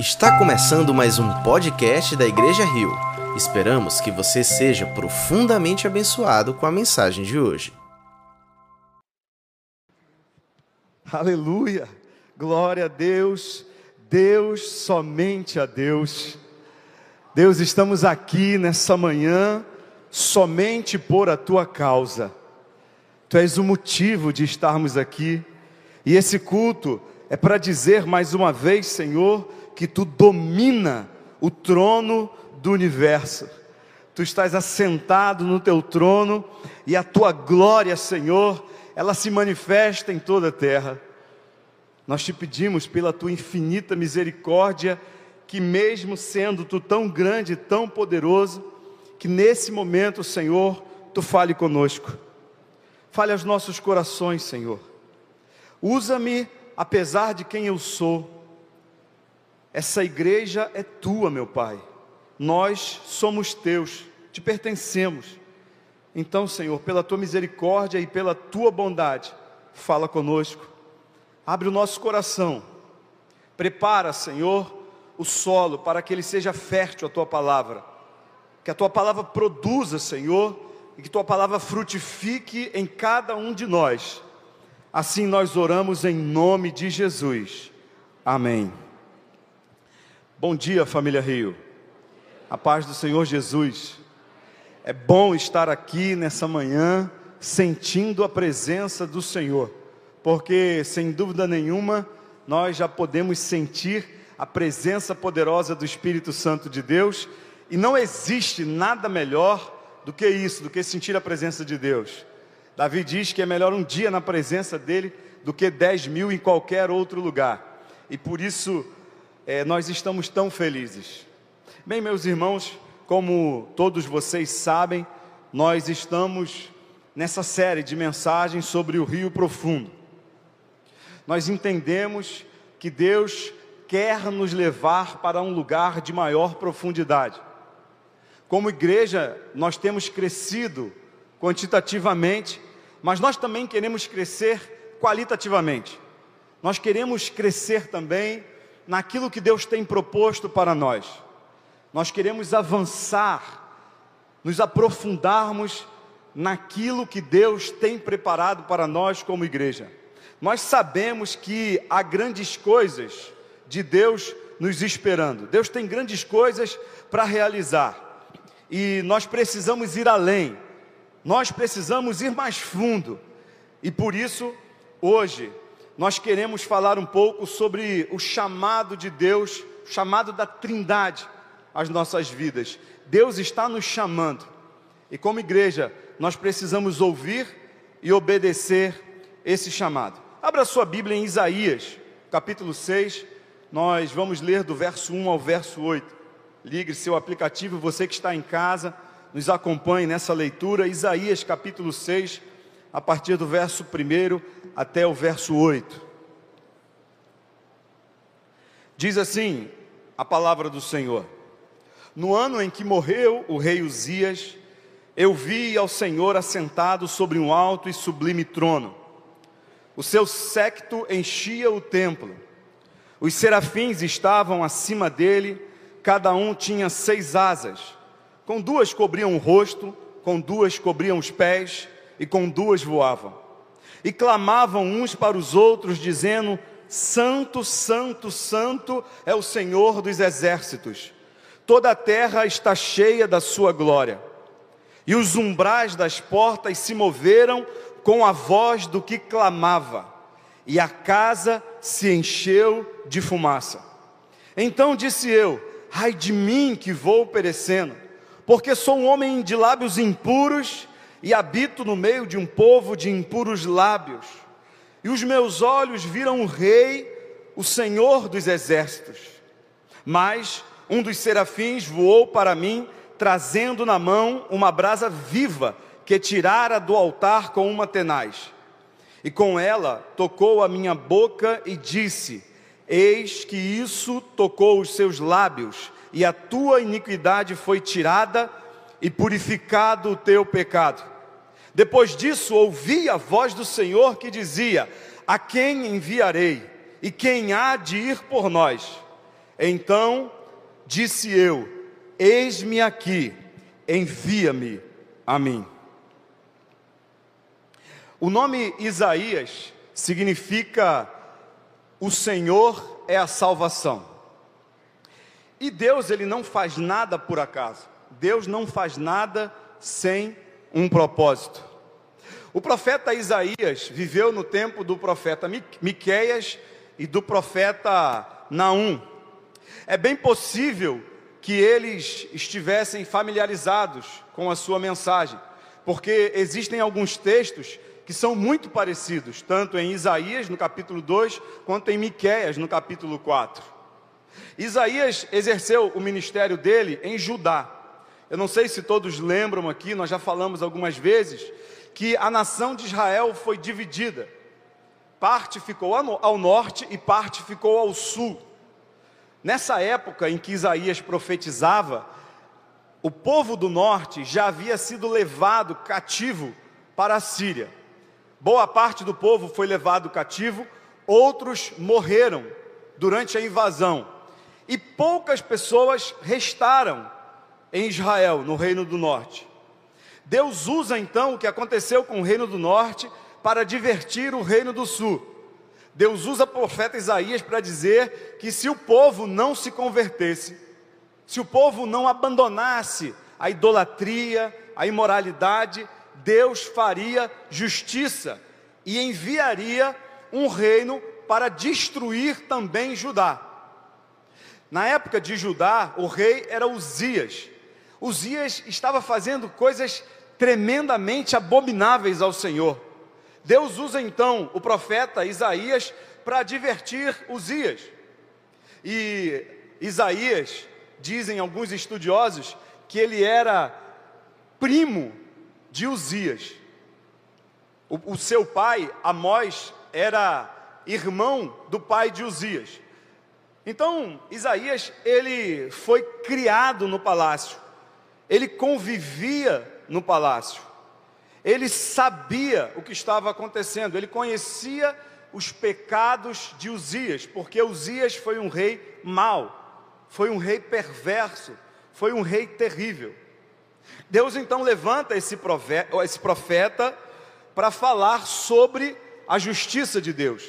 Está começando mais um podcast da Igreja Rio. Esperamos que você seja profundamente abençoado com a mensagem de hoje. Aleluia! Glória a Deus, Deus, somente a Deus. Deus, estamos aqui nessa manhã somente por a tua causa. Tu és o motivo de estarmos aqui. E esse culto é para dizer mais uma vez, Senhor, que tu domina o trono do universo. Tu estás assentado no teu trono e a tua glória, Senhor, ela se manifesta em toda a terra. Nós te pedimos pela tua infinita misericórdia, que mesmo sendo tu tão grande, tão poderoso, que nesse momento, Senhor, tu fale conosco. Fale aos nossos corações, Senhor. Usa-me apesar de quem eu sou. Essa igreja é tua, meu Pai. Nós somos teus, te pertencemos. Então, Senhor, pela tua misericórdia e pela tua bondade, fala conosco. Abre o nosso coração. Prepara, Senhor, o solo para que ele seja fértil a tua palavra. Que a tua palavra produza, Senhor, e que tua palavra frutifique em cada um de nós Assim nós oramos em nome de Jesus. Amém. Bom dia, família Rio. A paz do Senhor Jesus. É bom estar aqui nessa manhã sentindo a presença do Senhor, porque sem dúvida nenhuma nós já podemos sentir a presença poderosa do Espírito Santo de Deus, e não existe nada melhor do que isso, do que sentir a presença de Deus. Davi diz que é melhor um dia na presença dele do que dez mil em qualquer outro lugar. E por isso é, nós estamos tão felizes. Bem, meus irmãos, como todos vocês sabem, nós estamos nessa série de mensagens sobre o Rio Profundo. Nós entendemos que Deus quer nos levar para um lugar de maior profundidade. Como igreja, nós temos crescido quantitativamente mas nós também queremos crescer qualitativamente. Nós queremos crescer também naquilo que Deus tem proposto para nós. Nós queremos avançar, nos aprofundarmos naquilo que Deus tem preparado para nós como igreja. Nós sabemos que há grandes coisas de Deus nos esperando. Deus tem grandes coisas para realizar. E nós precisamos ir além nós precisamos ir mais fundo. E por isso, hoje, nós queremos falar um pouco sobre o chamado de Deus, o chamado da Trindade às nossas vidas. Deus está nos chamando. E como igreja, nós precisamos ouvir e obedecer esse chamado. Abra sua Bíblia em Isaías, capítulo 6. Nós vamos ler do verso 1 ao verso 8. Ligue seu aplicativo, você que está em casa nos acompanhe nessa leitura, Isaías capítulo 6, a partir do verso 1 até o verso 8. Diz assim a palavra do Senhor: No ano em que morreu o rei Uzias, eu vi ao Senhor assentado sobre um alto e sublime trono. O seu séquito enchia o templo. Os serafins estavam acima dele, cada um tinha seis asas com duas cobriam o rosto, com duas cobriam os pés, e com duas voavam. E clamavam uns para os outros, dizendo: Santo, Santo, Santo é o Senhor dos exércitos. Toda a terra está cheia da sua glória. E os umbrais das portas se moveram com a voz do que clamava, e a casa se encheu de fumaça. Então disse eu: Ai de mim que vou perecendo porque sou um homem de lábios impuros e habito no meio de um povo de impuros lábios. E os meus olhos viram o Rei, o Senhor dos exércitos. Mas um dos serafins voou para mim, trazendo na mão uma brasa viva que tirara do altar com uma tenaz. E com ela tocou a minha boca e disse: Eis que isso tocou os seus lábios e a tua iniquidade foi tirada e purificado o teu pecado. Depois disso, ouvi a voz do Senhor que dizia: A quem enviarei? E quem há de ir por nós? Então disse eu: Eis-me aqui, envia-me a mim. O nome Isaías significa o Senhor é a salvação. E Deus, ele não faz nada por acaso. Deus não faz nada sem um propósito. O profeta Isaías viveu no tempo do profeta Miqueias e do profeta Naum. É bem possível que eles estivessem familiarizados com a sua mensagem, porque existem alguns textos que são muito parecidos, tanto em Isaías no capítulo 2, quanto em Miqueias no capítulo 4. Isaías exerceu o ministério dele em Judá. Eu não sei se todos lembram aqui, nós já falamos algumas vezes que a nação de Israel foi dividida. Parte ficou ao norte e parte ficou ao sul. Nessa época em que Isaías profetizava, o povo do norte já havia sido levado cativo para a Síria. Boa parte do povo foi levado cativo, outros morreram durante a invasão. E poucas pessoas restaram em Israel, no Reino do Norte. Deus usa então o que aconteceu com o Reino do Norte para divertir o Reino do Sul. Deus usa o profeta Isaías para dizer que se o povo não se convertesse, se o povo não abandonasse a idolatria, a imoralidade, Deus faria justiça e enviaria um reino para destruir também Judá. Na época de Judá, o rei era Uzias. Uzias estava fazendo coisas tremendamente abomináveis ao Senhor. Deus usa então o profeta Isaías para advertir Uzias. E Isaías, dizem alguns estudiosos, que ele era primo de Uzias. O, o seu pai, Amós, era irmão do pai de Uzias. Então, Isaías, ele foi criado no palácio ele convivia no palácio, ele sabia o que estava acontecendo, ele conhecia os pecados de Uzias, porque Uzias foi um rei mau, foi um rei perverso, foi um rei terrível. Deus então levanta esse profeta, para falar sobre a justiça de Deus.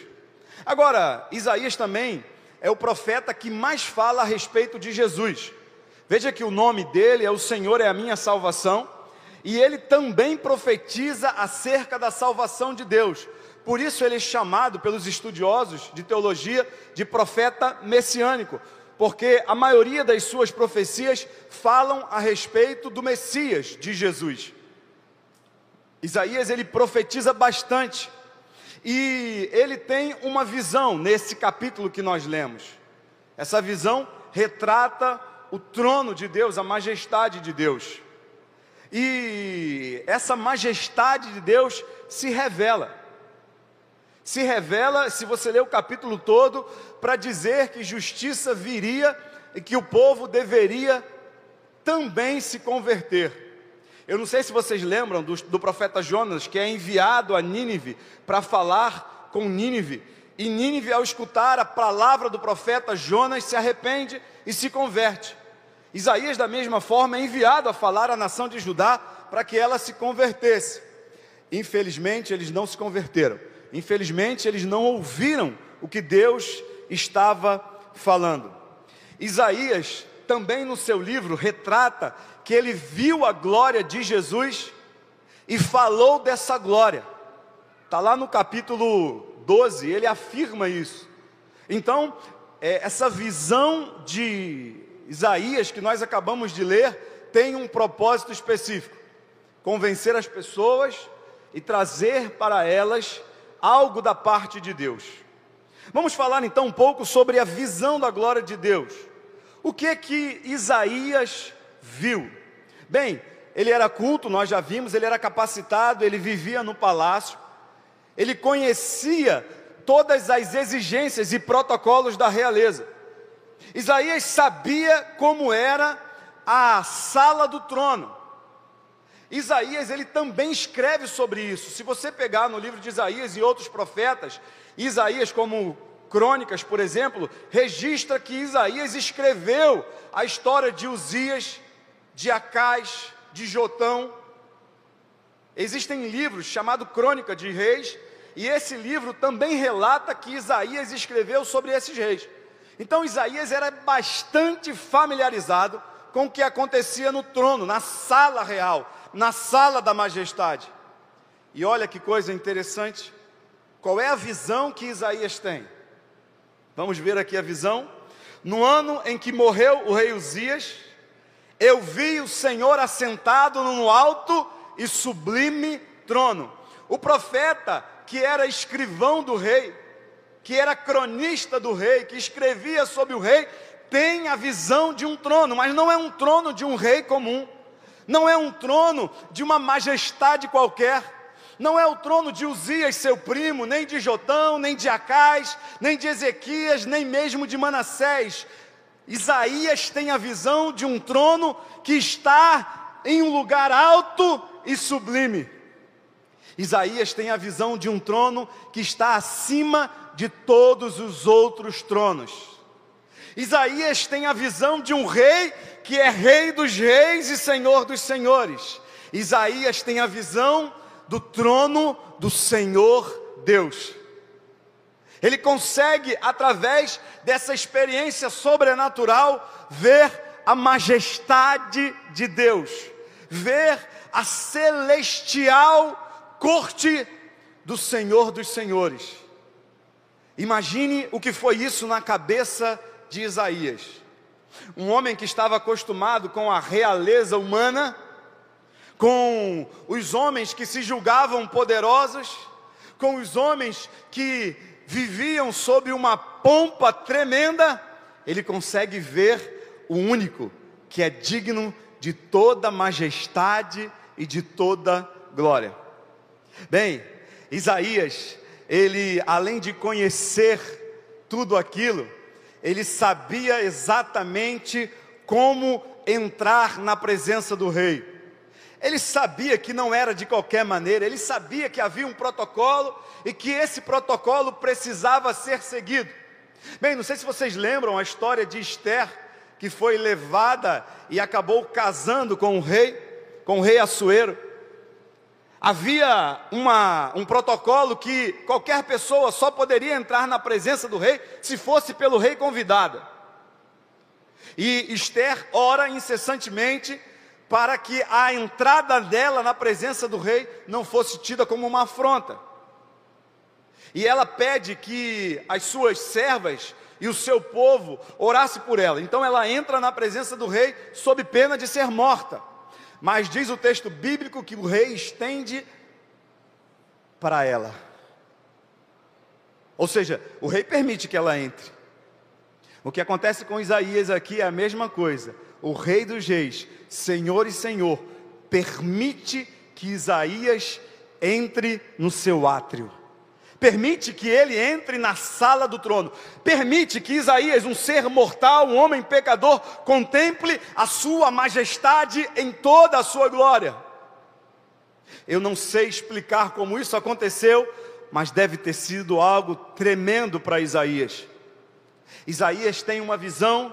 Agora, Isaías também é o profeta que mais fala a respeito de Jesus. Veja que o nome dele é O Senhor é a minha salvação, e ele também profetiza acerca da salvação de Deus. Por isso ele é chamado pelos estudiosos de teologia de profeta messiânico, porque a maioria das suas profecias falam a respeito do Messias de Jesus. Isaías ele profetiza bastante. E ele tem uma visão nesse capítulo que nós lemos. Essa visão retrata o trono de Deus, a majestade de Deus. E essa majestade de Deus se revela. Se revela, se você ler o capítulo todo, para dizer que justiça viria e que o povo deveria também se converter. Eu não sei se vocês lembram do, do profeta Jonas, que é enviado a Nínive para falar com Nínive. E Nínive, ao escutar a palavra do profeta Jonas, se arrepende e se converte. Isaías, da mesma forma, é enviado a falar à nação de Judá para que ela se convertesse. Infelizmente, eles não se converteram. Infelizmente, eles não ouviram o que Deus estava falando. Isaías, também no seu livro, retrata que ele viu a glória de Jesus e falou dessa glória. Está lá no capítulo 12, ele afirma isso. Então, é, essa visão de Isaías, que nós acabamos de ler, tem um propósito específico: convencer as pessoas e trazer para elas algo da parte de Deus. Vamos falar então um pouco sobre a visão da glória de Deus. O que é que Isaías viu? Bem, ele era culto, nós já vimos, ele era capacitado, ele vivia no palácio, ele conhecia todas as exigências e protocolos da realeza. Isaías sabia como era a sala do trono. Isaías ele também escreve sobre isso. Se você pegar no livro de Isaías e outros profetas, Isaías como Crônicas, por exemplo, registra que Isaías escreveu a história de Uzias, de Acais, de Jotão. Existem livros chamados Crônica de Reis, e esse livro também relata que Isaías escreveu sobre esses reis. Então Isaías era bastante familiarizado com o que acontecia no trono, na sala real, na sala da majestade. E olha que coisa interessante. Qual é a visão que Isaías tem? Vamos ver aqui a visão. No ano em que morreu o rei Uzias, eu vi o Senhor assentado no alto e sublime trono. O profeta, que era escrivão do rei, que era cronista do rei, que escrevia sobre o rei, tem a visão de um trono, mas não é um trono de um rei comum, não é um trono de uma majestade qualquer, não é o trono de Uzias, seu primo, nem de Jotão, nem de Acais, nem de Ezequias, nem mesmo de Manassés. Isaías tem a visão de um trono que está em um lugar alto e sublime. Isaías tem a visão de um trono que está acima de todos os outros tronos. Isaías tem a visão de um rei que é rei dos reis e senhor dos senhores. Isaías tem a visão do trono do Senhor Deus. Ele consegue, através dessa experiência sobrenatural, ver a majestade de Deus, ver a celestial corte do Senhor dos Senhores. Imagine o que foi isso na cabeça de Isaías. Um homem que estava acostumado com a realeza humana, com os homens que se julgavam poderosos, com os homens que viviam sob uma pompa tremenda, ele consegue ver o único que é digno de toda majestade e de toda glória. Bem, Isaías, ele além de conhecer tudo aquilo, ele sabia exatamente como entrar na presença do rei. Ele sabia que não era de qualquer maneira, ele sabia que havia um protocolo e que esse protocolo precisava ser seguido. Bem, não sei se vocês lembram a história de Esther, que foi levada e acabou casando com o rei, com o rei Assuero. Havia uma, um protocolo que qualquer pessoa só poderia entrar na presença do rei se fosse pelo rei convidada. E Esther ora incessantemente para que a entrada dela na presença do rei não fosse tida como uma afronta. E ela pede que as suas servas e o seu povo orasse por ela. Então ela entra na presença do rei sob pena de ser morta. Mas diz o texto bíblico que o rei estende para ela. Ou seja, o rei permite que ela entre. O que acontece com Isaías aqui é a mesma coisa o Rei dos Reis, Senhor e Senhor, permite que Isaías entre no seu átrio. Permite que ele entre na sala do trono. Permite que Isaías, um ser mortal, um homem pecador, contemple a sua majestade em toda a sua glória. Eu não sei explicar como isso aconteceu, mas deve ter sido algo tremendo para Isaías. Isaías tem uma visão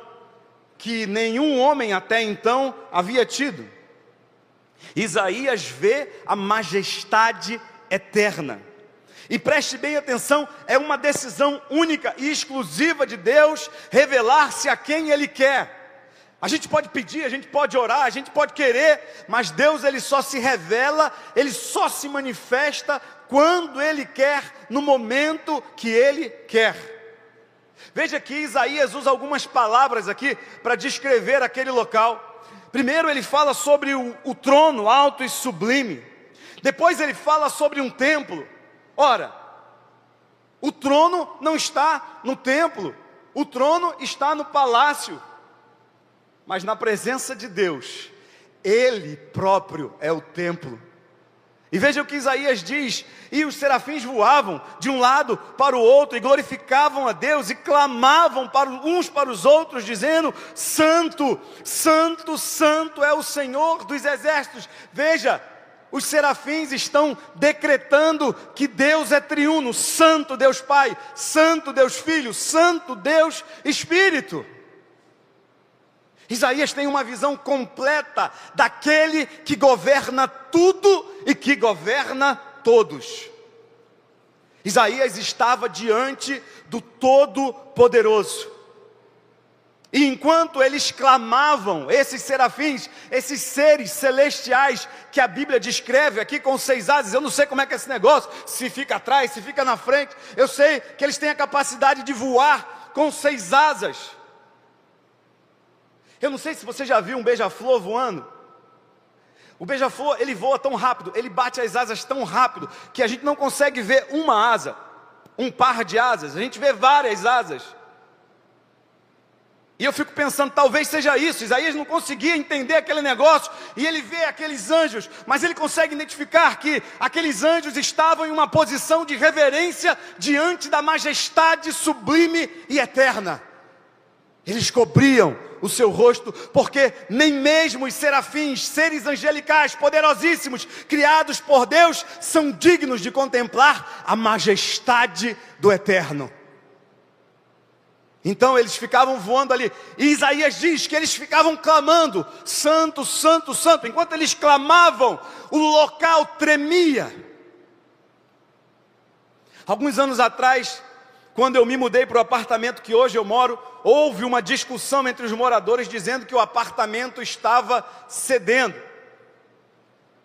que nenhum homem até então havia tido. Isaías vê a majestade eterna. E preste bem atenção, é uma decisão única e exclusiva de Deus revelar-se a quem Ele quer. A gente pode pedir, a gente pode orar, a gente pode querer, mas Deus ele só se revela, ele só se manifesta quando ele quer, no momento que ele quer. Veja que Isaías usa algumas palavras aqui para descrever aquele local. Primeiro, ele fala sobre o, o trono alto e sublime. Depois, ele fala sobre um templo. Ora, o trono não está no templo, o trono está no palácio. Mas na presença de Deus, Ele próprio é o templo. E veja o que Isaías diz: e os serafins voavam de um lado para o outro e glorificavam a Deus e clamavam para uns para os outros, dizendo: Santo, Santo, Santo é o Senhor dos exércitos. Veja, os serafins estão decretando que Deus é triuno, Santo Deus Pai, Santo Deus Filho, Santo Deus Espírito. Isaías tem uma visão completa daquele que governa tudo e que governa todos. Isaías estava diante do Todo-Poderoso. E enquanto eles clamavam, esses serafins, esses seres celestiais que a Bíblia descreve aqui com seis asas, eu não sei como é que é esse negócio, se fica atrás, se fica na frente, eu sei que eles têm a capacidade de voar com seis asas. Eu não sei se você já viu um beija-flor voando. O beija-flor, ele voa tão rápido, ele bate as asas tão rápido, que a gente não consegue ver uma asa, um par de asas, a gente vê várias asas. E eu fico pensando, talvez seja isso. Isaías não conseguia entender aquele negócio, e ele vê aqueles anjos, mas ele consegue identificar que aqueles anjos estavam em uma posição de reverência diante da majestade sublime e eterna. Eles cobriam o seu rosto, porque nem mesmo os serafins, seres angelicais poderosíssimos, criados por Deus, são dignos de contemplar a majestade do eterno. Então eles ficavam voando ali, e Isaías diz que eles ficavam clamando: Santo, Santo, Santo. Enquanto eles clamavam, o local tremia. Alguns anos atrás, quando eu me mudei para o apartamento que hoje eu moro, houve uma discussão entre os moradores dizendo que o apartamento estava cedendo.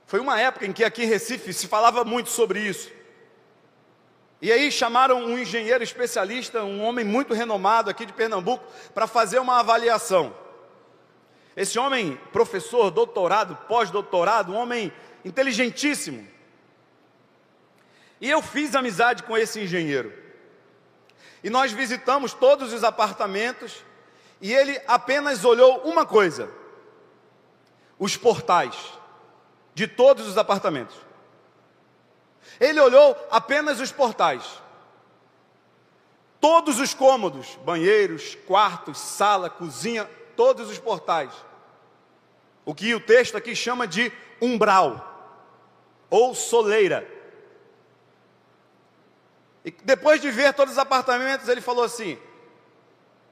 Foi uma época em que aqui em Recife se falava muito sobre isso. E aí chamaram um engenheiro especialista, um homem muito renomado aqui de Pernambuco, para fazer uma avaliação. Esse homem, professor, doutorado, pós-doutorado, um homem inteligentíssimo. E eu fiz amizade com esse engenheiro. E nós visitamos todos os apartamentos e ele apenas olhou uma coisa: os portais de todos os apartamentos. Ele olhou apenas os portais. Todos os cômodos, banheiros, quartos, sala, cozinha, todos os portais. O que o texto aqui chama de umbral ou soleira. E depois de ver todos os apartamentos, ele falou assim: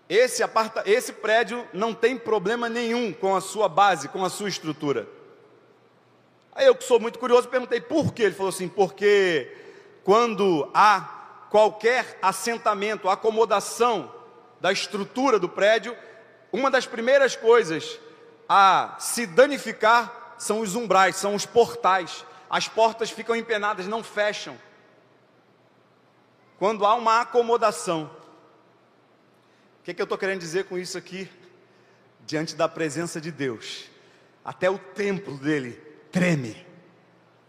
esse, aparta, esse prédio não tem problema nenhum com a sua base, com a sua estrutura. Aí eu que sou muito curioso, perguntei por quê. Ele falou assim: porque quando há qualquer assentamento, acomodação da estrutura do prédio, uma das primeiras coisas a se danificar são os umbrais, são os portais. As portas ficam empenadas, não fecham quando há uma acomodação. O que, que eu estou querendo dizer com isso aqui? Diante da presença de Deus, até o templo dele treme,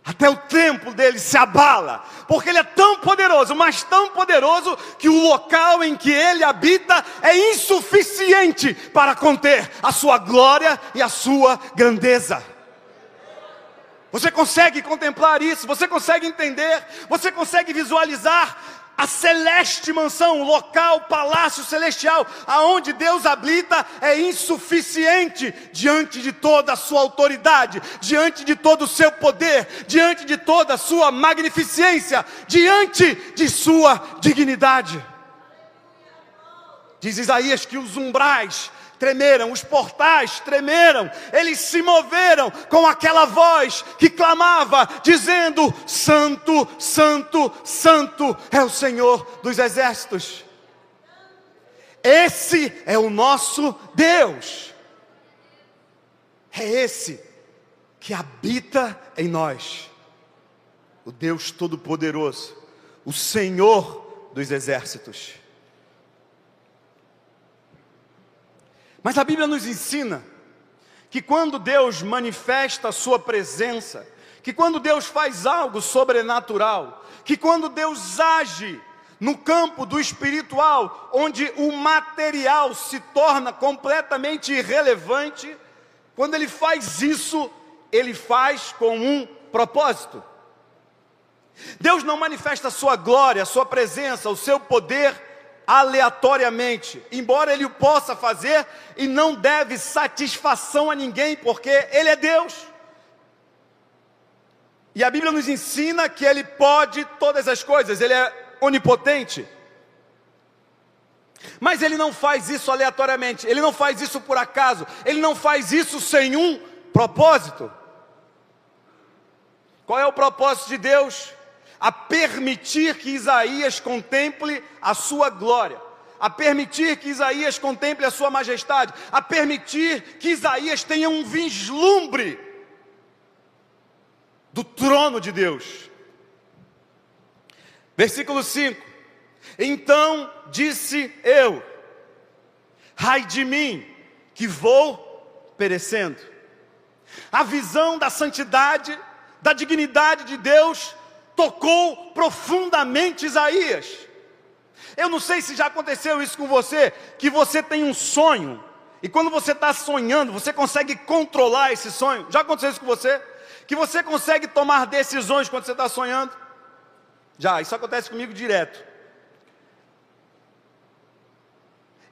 até o templo dele se abala, porque ele é tão poderoso, mas tão poderoso, que o local em que ele habita é insuficiente para conter a sua glória e a sua grandeza. Você consegue contemplar isso, você consegue entender, você consegue visualizar a celeste mansão, local, palácio celestial, aonde Deus habita, é insuficiente diante de toda a sua autoridade, diante de todo o seu poder, diante de toda a sua magnificência, diante de sua dignidade. Diz Isaías que os umbrais tremeram, os portais tremeram, eles se moveram com aquela voz que clamava, dizendo: Santo, Santo, Santo é o Senhor dos exércitos. Esse é o nosso Deus, é esse que habita em nós, o Deus Todo-Poderoso, o Senhor dos exércitos. Mas a Bíblia nos ensina que quando Deus manifesta a Sua presença, que quando Deus faz algo sobrenatural, que quando Deus age no campo do espiritual, onde o material se torna completamente irrelevante, quando Ele faz isso, Ele faz com um propósito. Deus não manifesta a sua glória, a sua presença, o seu poder aleatoriamente, embora ele o possa fazer e não deve satisfação a ninguém, porque ele é Deus. E a Bíblia nos ensina que Ele pode todas as coisas, Ele é onipotente. Mas Ele não faz isso aleatoriamente, Ele não faz isso por acaso, Ele não faz isso sem um propósito. Qual é o propósito de Deus? A permitir que Isaías contemple a sua glória, a permitir que Isaías contemple a sua majestade, a permitir que Isaías tenha um vislumbre do trono de Deus. Versículo 5: Então disse eu, ai de mim, que vou perecendo. A visão da santidade, da dignidade de Deus, tocou profundamente Isaías. Eu não sei se já aconteceu isso com você, que você tem um sonho, e quando você está sonhando, você consegue controlar esse sonho. Já aconteceu isso com você? que você consegue tomar decisões quando você está sonhando? Já, isso acontece comigo direto.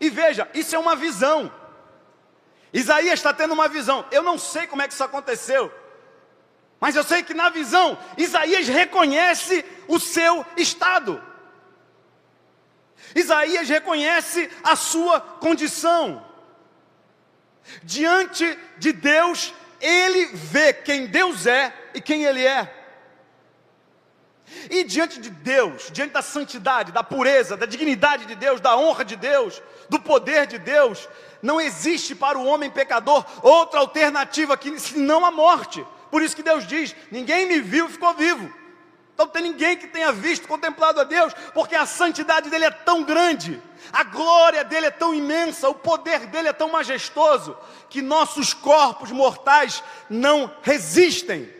E veja, isso é uma visão. Isaías está tendo uma visão. Eu não sei como é que isso aconteceu, mas eu sei que na visão, Isaías reconhece o seu estado. Isaías reconhece a sua condição. Diante de Deus, ele vê quem Deus é e quem Ele é. E diante de Deus, diante da santidade, da pureza, da dignidade de Deus, da honra de Deus, do poder de Deus, não existe para o homem pecador outra alternativa que senão a morte. Por isso que Deus diz: ninguém me viu e ficou vivo. Então não tem ninguém que tenha visto, contemplado a Deus, porque a santidade dele é tão grande, a glória dele é tão imensa, o poder dele é tão majestoso, que nossos corpos mortais não resistem.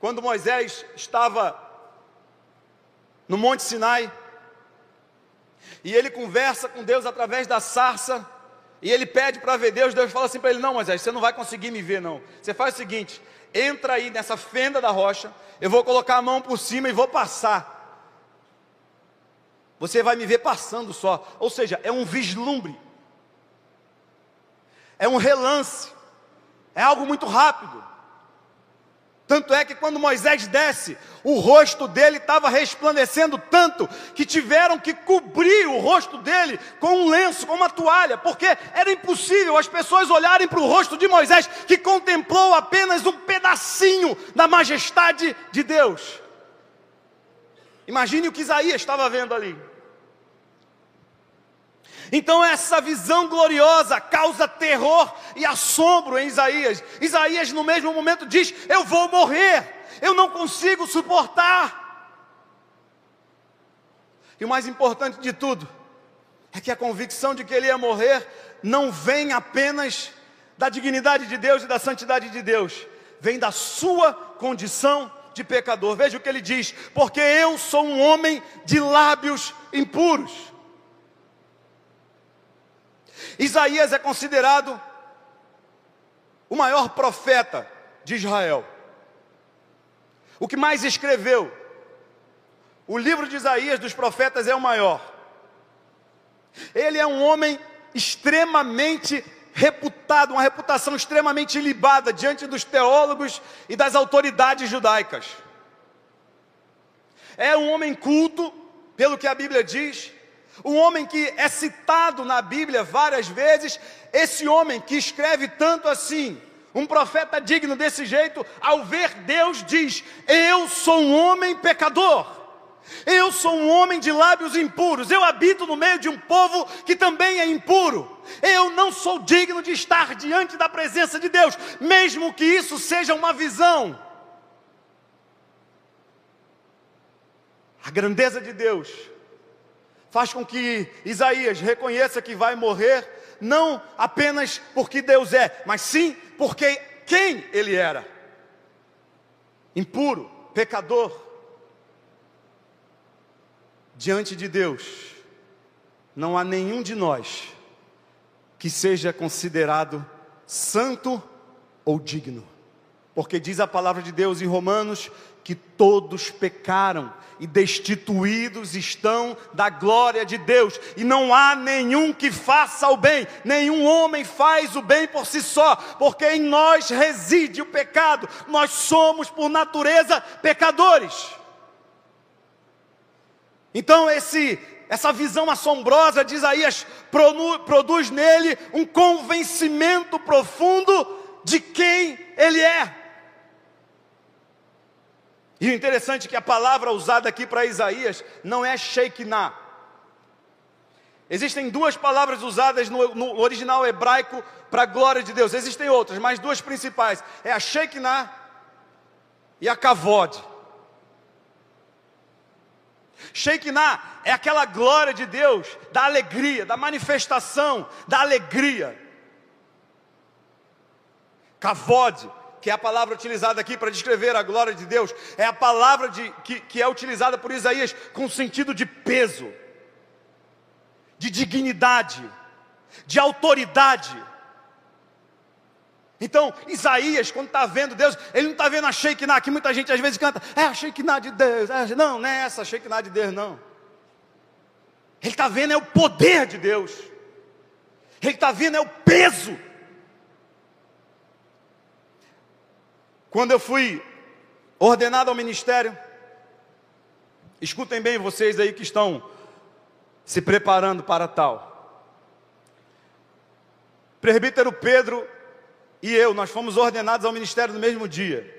Quando Moisés estava no Monte Sinai, e ele conversa com Deus através da sarça, e ele pede para ver Deus, Deus fala assim para ele: Não, Moisés, você não vai conseguir me ver, não. Você faz o seguinte: entra aí nessa fenda da rocha, eu vou colocar a mão por cima e vou passar. Você vai me ver passando só. Ou seja, é um vislumbre. É um relance. É algo muito rápido. Tanto é que quando Moisés desce, o rosto dele estava resplandecendo tanto que tiveram que cobrir o rosto dele com um lenço, com uma toalha, porque era impossível as pessoas olharem para o rosto de Moisés, que contemplou apenas um pedacinho da majestade de Deus. Imagine o que Isaías estava vendo ali. Então essa visão gloriosa causa terror e assombro em Isaías. Isaías no mesmo momento diz: "Eu vou morrer, eu não consigo suportar". E o mais importante de tudo é que a convicção de que ele ia morrer não vem apenas da dignidade de Deus e da santidade de Deus, vem da sua condição de pecador. Veja o que ele diz: "Porque eu sou um homem de lábios impuros". Isaías é considerado o maior profeta de Israel. O que mais escreveu? O livro de Isaías dos profetas é o maior. Ele é um homem extremamente reputado, uma reputação extremamente ilibada diante dos teólogos e das autoridades judaicas. É um homem culto, pelo que a Bíblia diz, um homem que é citado na Bíblia várias vezes, esse homem que escreve tanto assim, um profeta digno desse jeito, ao ver Deus diz: Eu sou um homem pecador. Eu sou um homem de lábios impuros. Eu habito no meio de um povo que também é impuro. Eu não sou digno de estar diante da presença de Deus, mesmo que isso seja uma visão. A grandeza de Deus faz com que Isaías reconheça que vai morrer, não apenas porque Deus é, mas sim porque quem ele era: impuro, pecador. Diante de Deus, não há nenhum de nós que seja considerado santo ou digno, porque diz a palavra de Deus em Romanos que todos pecaram e destituídos estão da glória de Deus, e não há nenhum que faça o bem, nenhum homem faz o bem por si só, porque em nós reside o pecado, nós somos por natureza pecadores. Então esse essa visão assombrosa de Isaías produz nele um convencimento profundo de quem ele é. E o interessante é que a palavra usada aqui para Isaías não é Shekinah. Existem duas palavras usadas no, no original hebraico para a glória de Deus. Existem outras, mas duas principais. É a Shekinah e a Kavod. Shekinah é aquela glória de Deus, da alegria, da manifestação, da alegria. Kavod que é a palavra utilizada aqui para descrever a glória de Deus, é a palavra de, que, que é utilizada por Isaías com sentido de peso, de dignidade, de autoridade. Então, Isaías, quando está vendo Deus, ele não está vendo a Shekinah, que muita gente às vezes canta, é a Shekinah de Deus. É, não, não é essa Shekinah de Deus, não. Ele está vendo é o poder de Deus. Ele está vendo é o peso Quando eu fui ordenado ao ministério, escutem bem vocês aí que estão se preparando para tal. Presbítero Pedro e eu, nós fomos ordenados ao ministério no mesmo dia.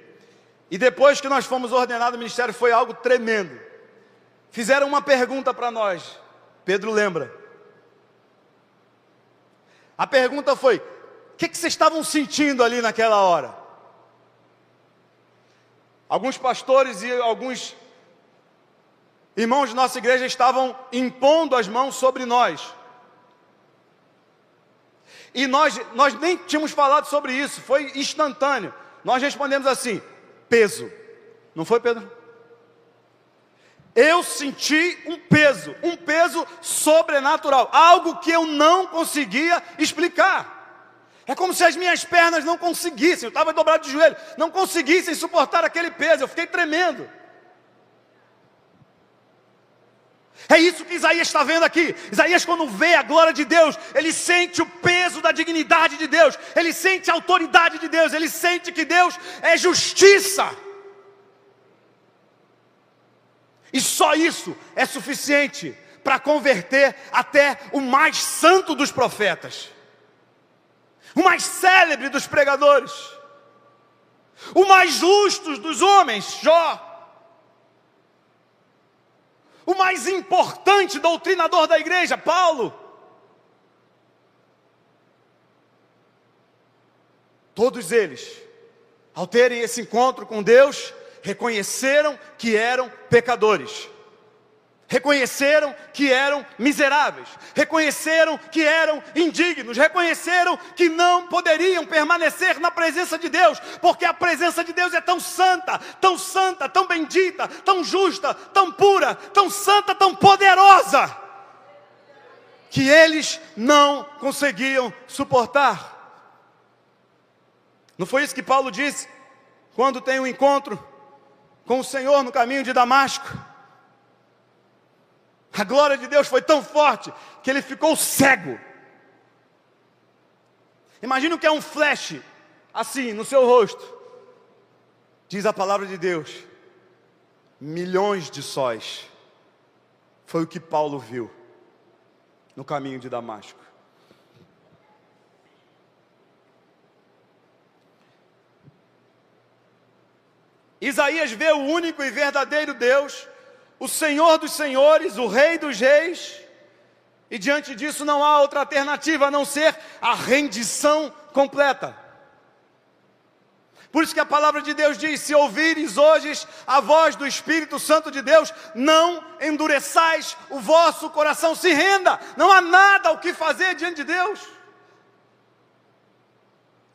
E depois que nós fomos ordenados ao ministério foi algo tremendo. Fizeram uma pergunta para nós. Pedro lembra. A pergunta foi: o que, que vocês estavam sentindo ali naquela hora? Alguns pastores e alguns irmãos de nossa igreja estavam impondo as mãos sobre nós. E nós, nós nem tínhamos falado sobre isso, foi instantâneo. Nós respondemos assim: peso. Não foi, Pedro? Eu senti um peso, um peso sobrenatural, algo que eu não conseguia explicar. É como se as minhas pernas não conseguissem, eu estava dobrado de joelho, não conseguissem suportar aquele peso, eu fiquei tremendo. É isso que Isaías está vendo aqui. Isaías, quando vê a glória de Deus, ele sente o peso da dignidade de Deus, ele sente a autoridade de Deus, ele sente que Deus é justiça. E só isso é suficiente para converter até o mais santo dos profetas o mais célebre dos pregadores, o mais justo dos homens, Jó, o mais importante doutrinador da igreja, Paulo. Todos eles, ao terem esse encontro com Deus, reconheceram que eram pecadores reconheceram que eram miseráveis, reconheceram que eram indignos, reconheceram que não poderiam permanecer na presença de Deus, porque a presença de Deus é tão santa, tão santa, tão bendita, tão justa, tão pura, tão santa, tão poderosa, que eles não conseguiam suportar. Não foi isso que Paulo disse quando tem um encontro com o Senhor no caminho de Damasco? A glória de Deus foi tão forte que ele ficou cego. Imagina o que é um flash assim no seu rosto. Diz a palavra de Deus: milhões de sóis. Foi o que Paulo viu no caminho de Damasco. Isaías vê o único e verdadeiro Deus o Senhor dos Senhores, o Rei dos Reis, e diante disso não há outra alternativa a não ser a rendição completa. Por isso que a palavra de Deus diz: se ouvires hoje a voz do Espírito Santo de Deus, não endureçais o vosso coração, se renda, não há nada o que fazer diante de Deus.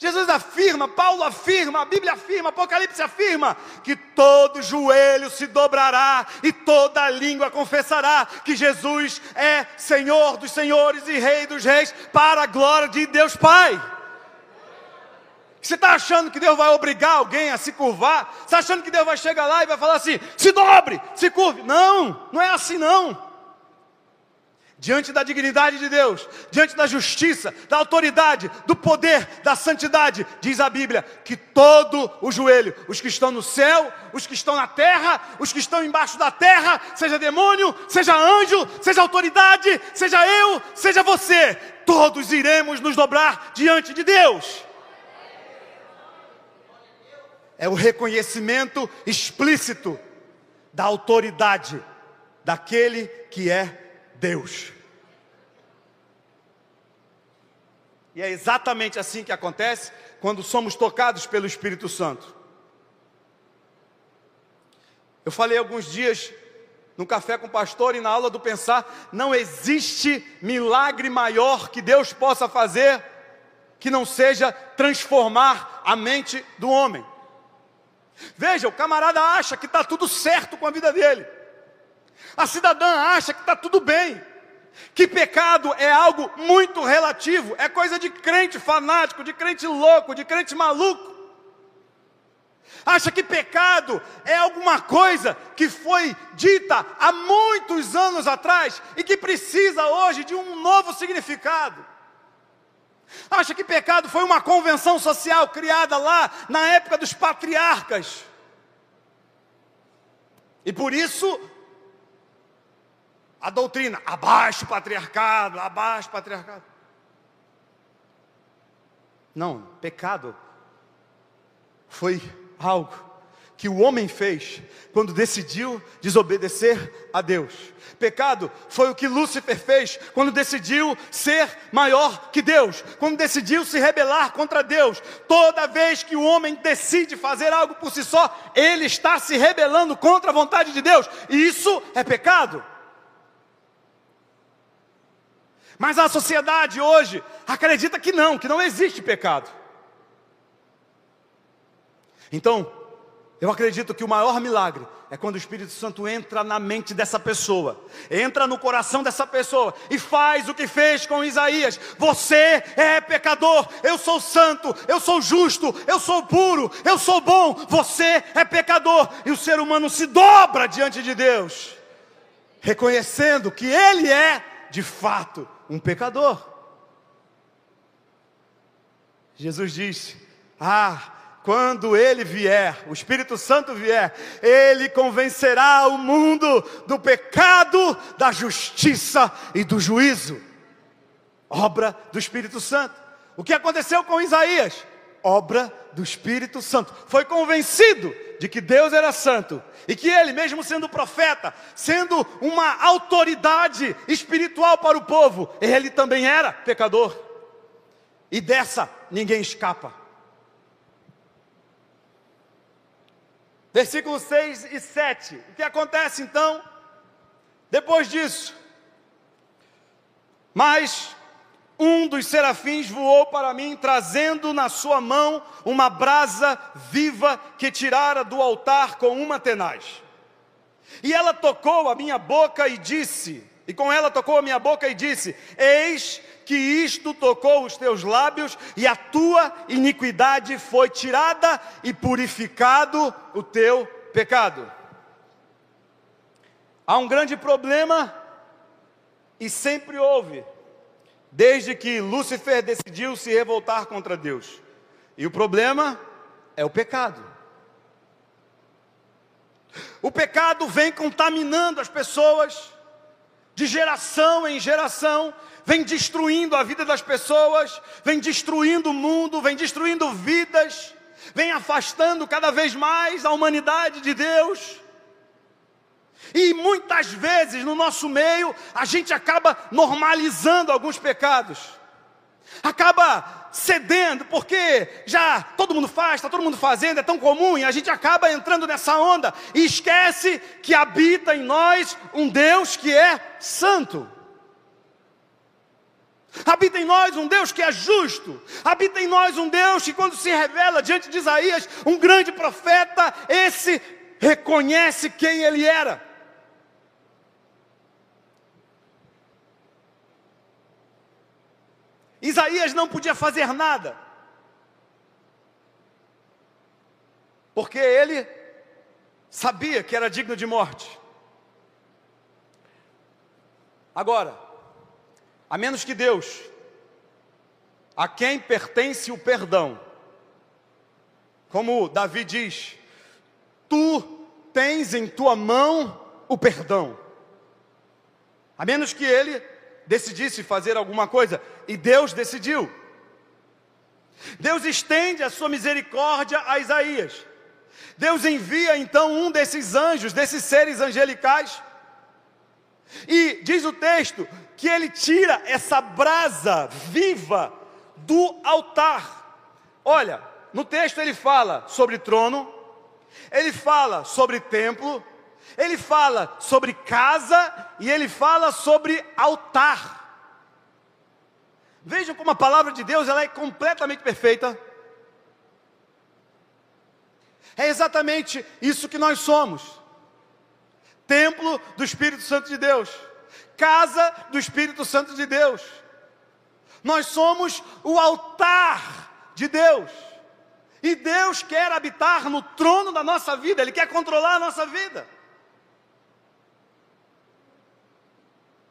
Jesus afirma, Paulo afirma, a Bíblia afirma, Apocalipse afirma que todo joelho se dobrará e toda língua confessará que Jesus é Senhor dos senhores e Rei dos reis, para a glória de Deus Pai. Você está achando que Deus vai obrigar alguém a se curvar? Você está achando que Deus vai chegar lá e vai falar assim: se dobre, se curve? Não, não é assim não. Diante da dignidade de Deus, diante da justiça, da autoridade, do poder, da santidade, diz a Bíblia que todo o joelho, os que estão no céu, os que estão na terra, os que estão embaixo da terra, seja demônio, seja anjo, seja autoridade, seja eu, seja você, todos iremos nos dobrar diante de Deus é o reconhecimento explícito da autoridade daquele que é Deus. E é exatamente assim que acontece quando somos tocados pelo Espírito Santo. Eu falei alguns dias no café com o pastor e na aula do pensar, não existe milagre maior que Deus possa fazer que não seja transformar a mente do homem. Veja, o camarada acha que está tudo certo com a vida dele. A cidadã acha que está tudo bem. Que pecado é algo muito relativo, é coisa de crente fanático, de crente louco, de crente maluco. Acha que pecado é alguma coisa que foi dita há muitos anos atrás e que precisa hoje de um novo significado. Acha que pecado foi uma convenção social criada lá na época dos patriarcas. E por isso, a doutrina, abaixo patriarcado, abaixo patriarcado. Não, pecado foi algo que o homem fez quando decidiu desobedecer a Deus. Pecado foi o que Lúcifer fez quando decidiu ser maior que Deus, quando decidiu se rebelar contra Deus. Toda vez que o homem decide fazer algo por si só, ele está se rebelando contra a vontade de Deus, e isso é pecado. Mas a sociedade hoje acredita que não, que não existe pecado. Então, eu acredito que o maior milagre é quando o Espírito Santo entra na mente dessa pessoa, entra no coração dessa pessoa e faz o que fez com Isaías. Você é pecador, eu sou santo, eu sou justo, eu sou puro, eu sou bom. Você é pecador e o ser humano se dobra diante de Deus, reconhecendo que ele é de fato um pecador. Jesus disse: Ah, quando ele vier, o Espírito Santo vier, ele convencerá o mundo do pecado, da justiça e do juízo. Obra do Espírito Santo. O que aconteceu com Isaías? Obra do Espírito Santo. Foi convencido de que Deus era santo e que ele, mesmo sendo profeta, sendo uma autoridade espiritual para o povo, ele também era pecador. E dessa ninguém escapa. versículos 6 e 7. O que acontece então? Depois disso, mas um dos serafins voou para mim, trazendo na sua mão uma brasa viva que tirara do altar com uma tenaz. E ela tocou a minha boca e disse, e com ela tocou a minha boca e disse: Eis que isto tocou os teus lábios, e a tua iniquidade foi tirada, e purificado o teu pecado. Há um grande problema, e sempre houve, desde que Lúcifer decidiu se revoltar contra Deus. E o problema é o pecado. O pecado vem contaminando as pessoas, de geração em geração, vem destruindo a vida das pessoas, vem destruindo o mundo, vem destruindo vidas, vem afastando cada vez mais a humanidade de Deus. E muitas vezes no nosso meio a gente acaba normalizando alguns pecados, acaba cedendo, porque já todo mundo faz, está todo mundo fazendo, é tão comum, e a gente acaba entrando nessa onda e esquece que habita em nós um Deus que é santo. Habita em nós um Deus que é justo. Habita em nós um Deus que, quando se revela diante de Isaías, um grande profeta, esse reconhece quem ele era. Isaías não podia fazer nada. porque ele sabia que era digno de morte. Agora, a menos que Deus, a quem pertence o perdão, como Davi diz, tu tens em tua mão o perdão. A menos que ele decidisse fazer alguma coisa, e Deus decidiu. Deus estende a sua misericórdia a Isaías. Deus envia então um desses anjos, desses seres angelicais, e diz o texto que ele tira essa brasa viva do altar. Olha, no texto ele fala sobre trono, ele fala sobre templo, ele fala sobre casa e ele fala sobre altar. Vejam como a palavra de Deus ela é completamente perfeita. É exatamente isso que nós somos. Templo do Espírito Santo de Deus, casa do Espírito Santo de Deus. Nós somos o altar de Deus. E Deus quer habitar no trono da nossa vida, Ele quer controlar a nossa vida.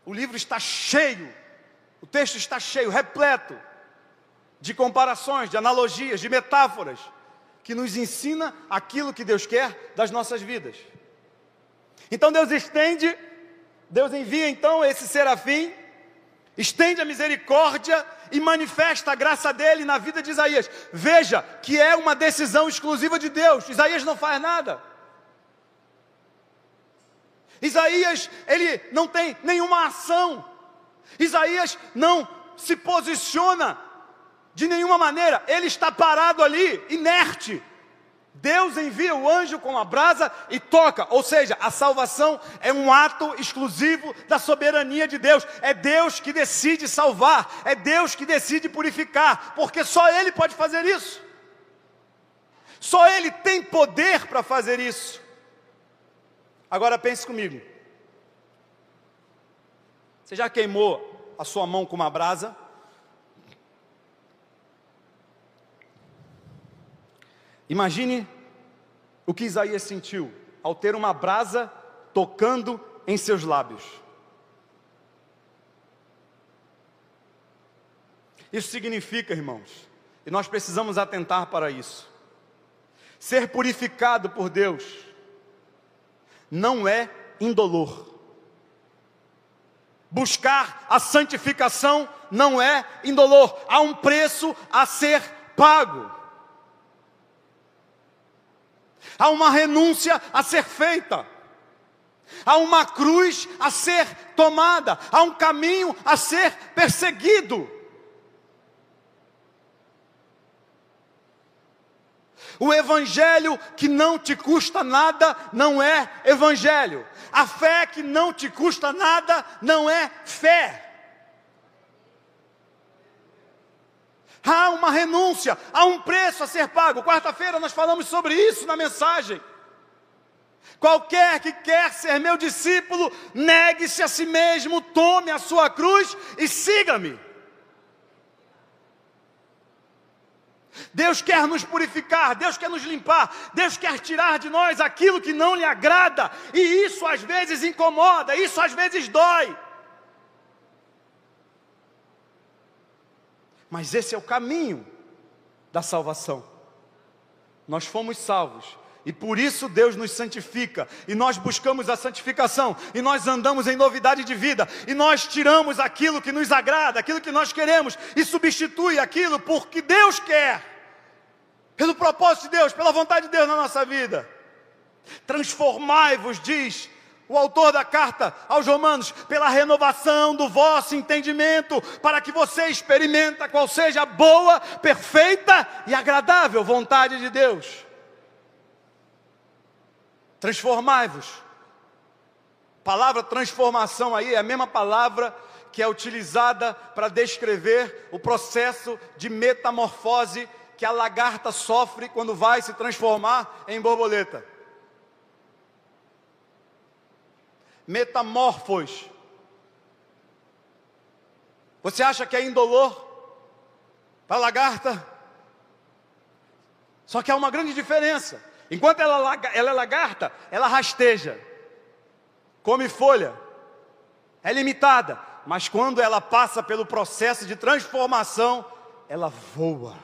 O livro está cheio, o texto está cheio, repleto de comparações, de analogias, de metáforas, que nos ensina aquilo que Deus quer das nossas vidas. Então Deus estende, Deus envia então esse serafim, estende a misericórdia e manifesta a graça dele na vida de Isaías. Veja que é uma decisão exclusiva de Deus. Isaías não faz nada. Isaías, ele não tem nenhuma ação. Isaías não se posiciona de nenhuma maneira, ele está parado ali, inerte. Deus envia o anjo com a brasa e toca, ou seja, a salvação é um ato exclusivo da soberania de Deus. É Deus que decide salvar, é Deus que decide purificar, porque só Ele pode fazer isso. Só Ele tem poder para fazer isso. Agora pense comigo. Você já queimou a sua mão com uma brasa? Imagine o que Isaías sentiu ao ter uma brasa tocando em seus lábios. Isso significa, irmãos, e nós precisamos atentar para isso. Ser purificado por Deus não é indolor. Buscar a santificação não é indolor, há um preço a ser pago. Há uma renúncia a ser feita. Há uma cruz a ser tomada, há um caminho a ser perseguido. O evangelho que não te custa nada não é evangelho. A fé que não te custa nada não é fé. Há uma renúncia, há um preço a ser pago. Quarta-feira nós falamos sobre isso na mensagem. Qualquer que quer ser meu discípulo, negue-se a si mesmo, tome a sua cruz e siga-me. Deus quer nos purificar, Deus quer nos limpar, Deus quer tirar de nós aquilo que não lhe agrada, e isso às vezes incomoda, isso às vezes dói. Mas esse é o caminho da salvação. Nós fomos salvos e por isso Deus nos santifica, e nós buscamos a santificação, e nós andamos em novidade de vida, e nós tiramos aquilo que nos agrada, aquilo que nós queremos, e substitui aquilo porque Deus quer. Pelo propósito de Deus, pela vontade de Deus na nossa vida. Transformai-vos, diz o autor da carta aos Romanos, pela renovação do vosso entendimento, para que você experimenta qual seja a boa, perfeita e agradável vontade de Deus. Transformai-vos. Palavra transformação aí é a mesma palavra que é utilizada para descrever o processo de metamorfose que a lagarta sofre quando vai se transformar em borboleta. Metamorfos. Você acha que é indolor para a lagarta? Só que há uma grande diferença. Enquanto ela, ela é lagarta, ela rasteja, come folha, é limitada, mas quando ela passa pelo processo de transformação, ela voa.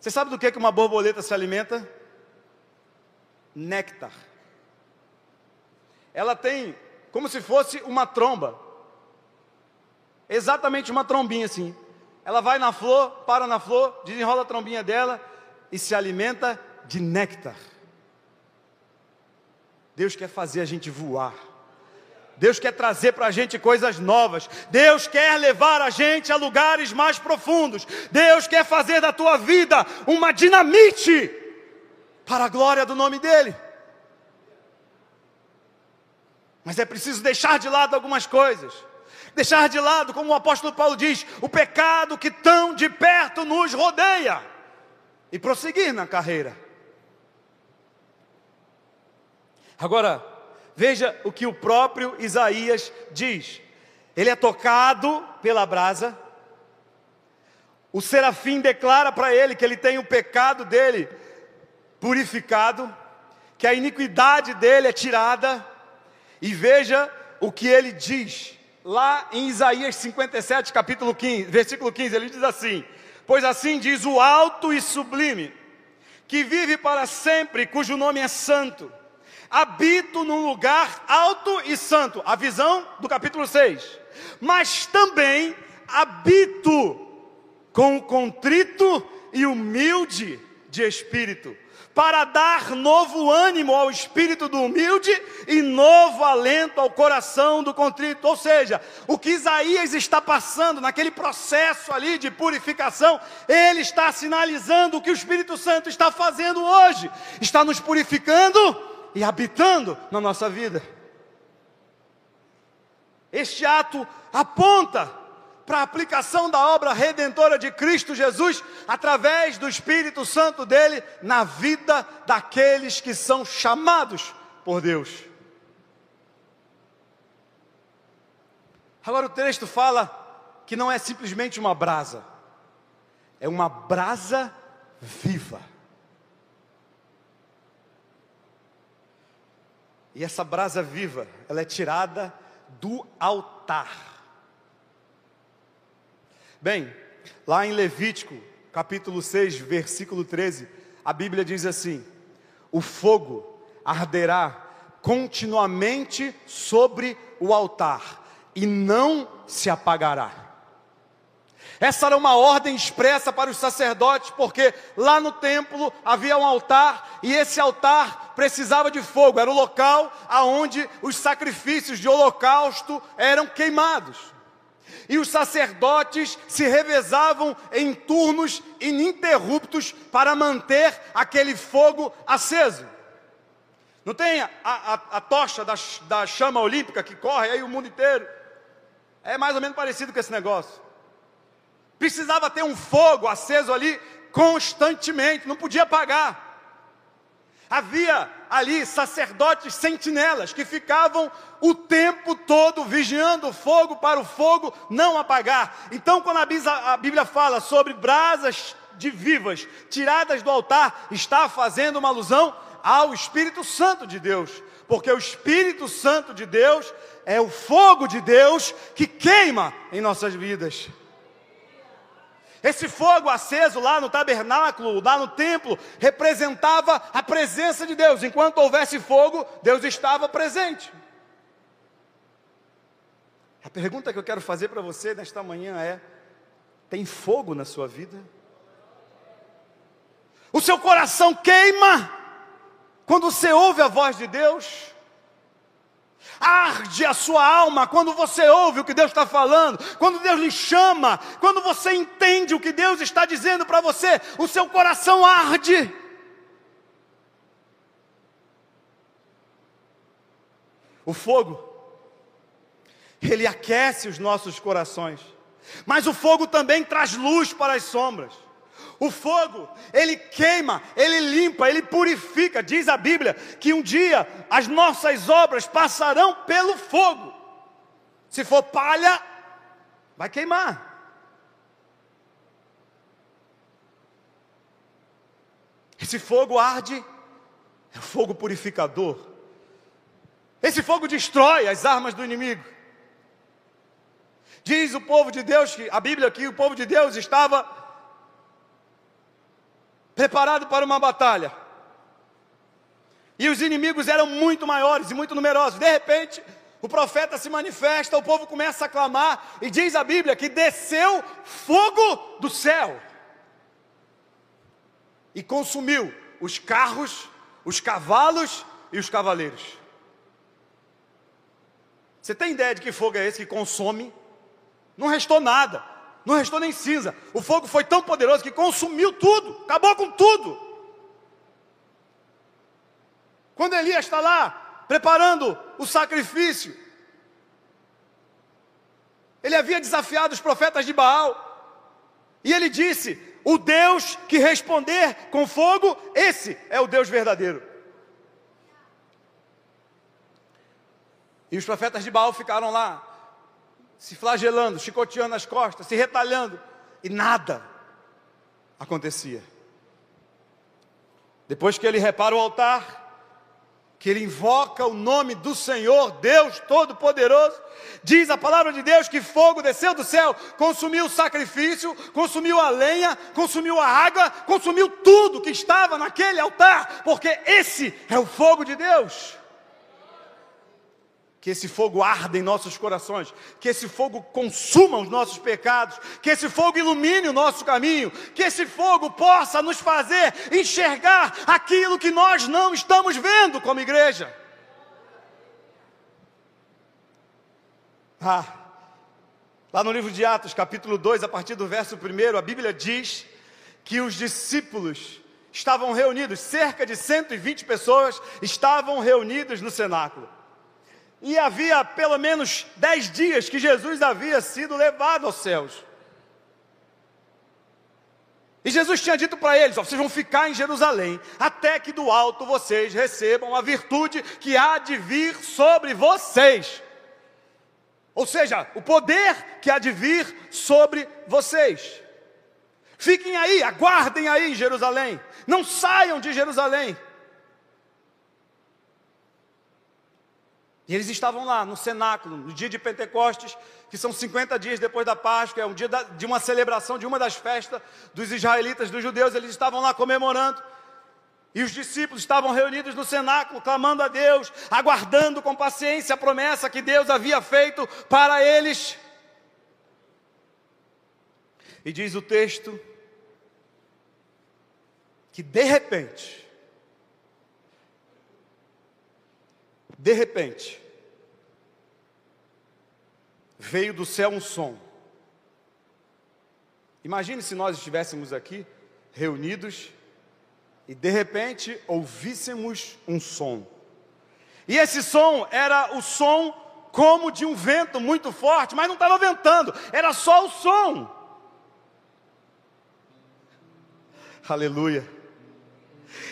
Você sabe do que, que uma borboleta se alimenta? Néctar. Ela tem como se fosse uma tromba. Exatamente uma trombinha assim. Ela vai na flor, para na flor, desenrola a trombinha dela e se alimenta de néctar. Deus quer fazer a gente voar. Deus quer trazer para a gente coisas novas. Deus quer levar a gente a lugares mais profundos. Deus quer fazer da tua vida uma dinamite para a glória do nome dEle. Mas é preciso deixar de lado algumas coisas. Deixar de lado, como o apóstolo Paulo diz, o pecado que tão de perto nos rodeia. E prosseguir na carreira. Agora, Veja o que o próprio Isaías diz. Ele é tocado pela brasa. O serafim declara para ele que ele tem o pecado dele purificado, que a iniquidade dele é tirada. E veja o que ele diz lá em Isaías 57, capítulo 15, versículo 15, ele diz assim: Pois assim diz o alto e sublime, que vive para sempre, cujo nome é santo habito num lugar alto e santo, a visão do capítulo 6. Mas também habito com contrito e humilde de espírito, para dar novo ânimo ao espírito do humilde e novo alento ao coração do contrito. Ou seja, o que Isaías está passando naquele processo ali de purificação, ele está sinalizando o que o Espírito Santo está fazendo hoje, está nos purificando e habitando na nossa vida. Este ato aponta para a aplicação da obra redentora de Cristo Jesus através do Espírito Santo dele na vida daqueles que são chamados por Deus. Agora o texto fala que não é simplesmente uma brasa, é uma brasa viva. E essa brasa viva, ela é tirada do altar. Bem, lá em Levítico, capítulo 6, versículo 13, a Bíblia diz assim: O fogo arderá continuamente sobre o altar e não se apagará. Essa era uma ordem expressa para os sacerdotes, porque lá no templo havia um altar e esse altar precisava de fogo, era o local aonde os sacrifícios de holocausto eram queimados. E os sacerdotes se revezavam em turnos ininterruptos para manter aquele fogo aceso. Não tem a, a, a tocha da, da chama olímpica que corre aí o mundo inteiro? É mais ou menos parecido com esse negócio. Precisava ter um fogo aceso ali constantemente, não podia apagar. Havia ali sacerdotes sentinelas que ficavam o tempo todo vigiando o fogo para o fogo não apagar. Então, quando a Bíblia fala sobre brasas de vivas tiradas do altar, está fazendo uma alusão ao Espírito Santo de Deus, porque o Espírito Santo de Deus é o fogo de Deus que queima em nossas vidas. Esse fogo aceso lá no tabernáculo, lá no templo, representava a presença de Deus. Enquanto houvesse fogo, Deus estava presente. A pergunta que eu quero fazer para você nesta manhã é: tem fogo na sua vida? O seu coração queima quando você ouve a voz de Deus? Arde a sua alma quando você ouve o que Deus está falando, quando Deus lhe chama, quando você entende o que Deus está dizendo para você, o seu coração arde. O fogo, ele aquece os nossos corações, mas o fogo também traz luz para as sombras. O fogo, ele queima, ele limpa, ele purifica. Diz a Bíblia que um dia as nossas obras passarão pelo fogo. Se for palha, vai queimar. Esse fogo arde, é o fogo purificador. Esse fogo destrói as armas do inimigo. Diz o povo de Deus que a Bíblia aqui, o povo de Deus estava preparado para uma batalha. E os inimigos eram muito maiores e muito numerosos. De repente, o profeta se manifesta, o povo começa a clamar, e diz a Bíblia que desceu fogo do céu e consumiu os carros, os cavalos e os cavaleiros. Você tem ideia de que fogo é esse que consome não restou nada, não restou nem cinza. O fogo foi tão poderoso que consumiu tudo, acabou com tudo. Quando Elias está lá preparando o sacrifício, ele havia desafiado os profetas de Baal, e ele disse: O Deus que responder com fogo, esse é o Deus verdadeiro. E os profetas de Baal ficaram lá, se flagelando, chicoteando as costas, se retalhando, e nada acontecia. Depois que ele repara o altar, que ele invoca o nome do Senhor, Deus Todo-Poderoso, diz a palavra de Deus que fogo desceu do céu, consumiu o sacrifício, consumiu a lenha, consumiu a água, consumiu tudo que estava naquele altar, porque esse é o fogo de Deus que esse fogo arda em nossos corações, que esse fogo consuma os nossos pecados, que esse fogo ilumine o nosso caminho, que esse fogo possa nos fazer enxergar aquilo que nós não estamos vendo como igreja. Ah, lá no livro de Atos, capítulo 2, a partir do verso 1, a Bíblia diz que os discípulos estavam reunidos, cerca de 120 pessoas estavam reunidas no cenáculo. E havia pelo menos dez dias que Jesus havia sido levado aos céus. E Jesus tinha dito para eles: ó, vocês vão ficar em Jerusalém, até que do alto vocês recebam a virtude que há de vir sobre vocês. Ou seja, o poder que há de vir sobre vocês. Fiquem aí, aguardem aí em Jerusalém, não saiam de Jerusalém. E eles estavam lá no cenáculo, no dia de Pentecostes, que são 50 dias depois da Páscoa, é um dia de uma celebração de uma das festas dos israelitas, dos judeus, eles estavam lá comemorando. E os discípulos estavam reunidos no cenáculo, clamando a Deus, aguardando com paciência a promessa que Deus havia feito para eles. E diz o texto que de repente, De repente, veio do céu um som. Imagine se nós estivéssemos aqui, reunidos, e de repente ouvíssemos um som. E esse som era o som como de um vento muito forte, mas não estava ventando, era só o som. Aleluia.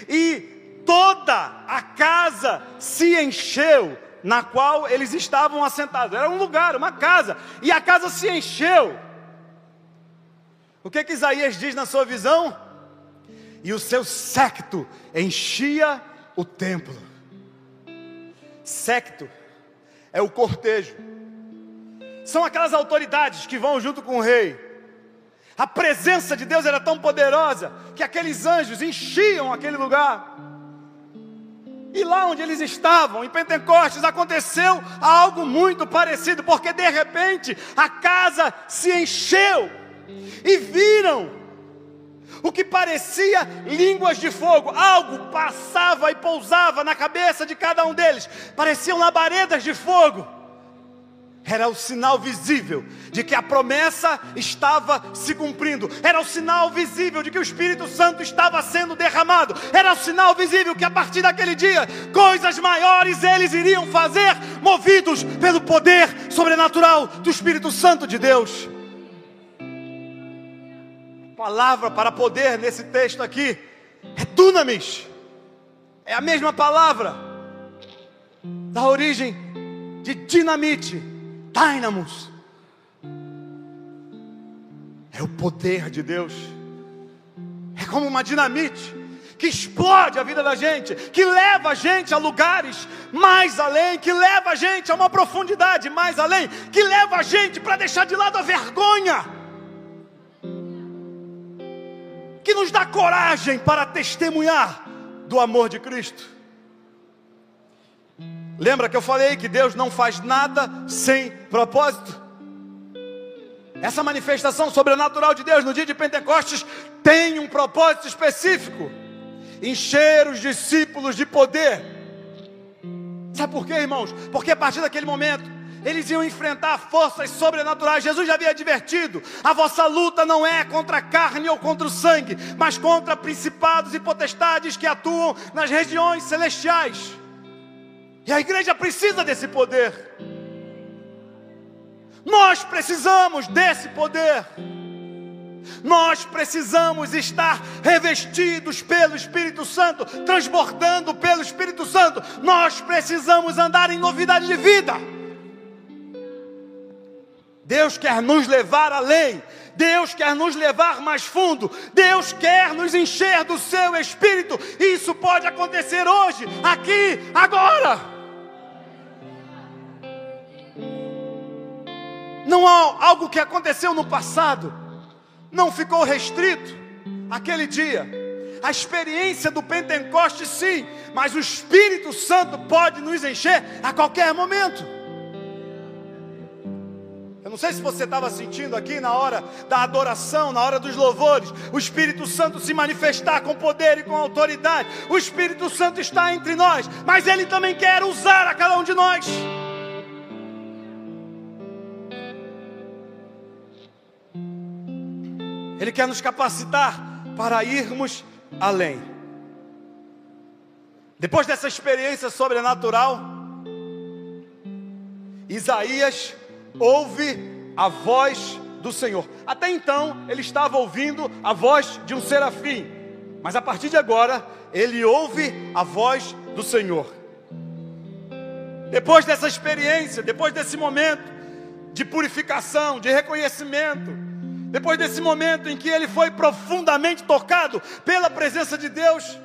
E toda a casa se encheu na qual eles estavam assentados. Era um lugar, uma casa, e a casa se encheu. O que que Isaías diz na sua visão? E o seu séquito enchia o templo. Séquito é o cortejo. São aquelas autoridades que vão junto com o rei. A presença de Deus era tão poderosa que aqueles anjos enchiam aquele lugar. E lá onde eles estavam, em Pentecostes, aconteceu algo muito parecido, porque de repente a casa se encheu e viram o que parecia línguas de fogo, algo passava e pousava na cabeça de cada um deles, pareciam labaredas de fogo era o sinal visível de que a promessa estava se cumprindo, era o sinal visível de que o Espírito Santo estava sendo derramado, era o sinal visível que a partir daquele dia coisas maiores eles iriam fazer, movidos pelo poder sobrenatural do Espírito Santo de Deus. A palavra para poder nesse texto aqui é dunamis, é a mesma palavra da origem de dinamite dynamos. É o poder de Deus. É como uma dinamite que explode a vida da gente, que leva a gente a lugares mais além, que leva a gente a uma profundidade mais além, que leva a gente para deixar de lado a vergonha, que nos dá coragem para testemunhar do amor de Cristo. Lembra que eu falei que Deus não faz nada sem propósito? Essa manifestação sobrenatural de Deus no dia de Pentecostes tem um propósito específico encher os discípulos de poder. Sabe por quê, irmãos? Porque a partir daquele momento eles iam enfrentar forças sobrenaturais. Jesus já havia advertido: a vossa luta não é contra a carne ou contra o sangue, mas contra principados e potestades que atuam nas regiões celestiais. E a igreja precisa desse poder. Nós precisamos desse poder. Nós precisamos estar revestidos pelo Espírito Santo, transbordando pelo Espírito Santo. Nós precisamos andar em novidade de vida. Deus quer nos levar além. Deus quer nos levar mais fundo. Deus quer nos encher do seu espírito. Isso pode acontecer hoje, aqui, agora. Não há algo que aconteceu no passado não ficou restrito aquele dia. A experiência do Pentecoste, sim, mas o Espírito Santo pode nos encher a qualquer momento. Eu não sei se você estava sentindo aqui na hora da adoração, na hora dos louvores, o Espírito Santo se manifestar com poder e com autoridade. O Espírito Santo está entre nós, mas Ele também quer usar a cada um de nós. Ele quer nos capacitar para irmos além. Depois dessa experiência sobrenatural, Isaías ouve a voz do Senhor. Até então, ele estava ouvindo a voz de um serafim, mas a partir de agora, ele ouve a voz do Senhor. Depois dessa experiência, depois desse momento de purificação, de reconhecimento, depois desse momento em que ele foi profundamente tocado pela presença de Deus,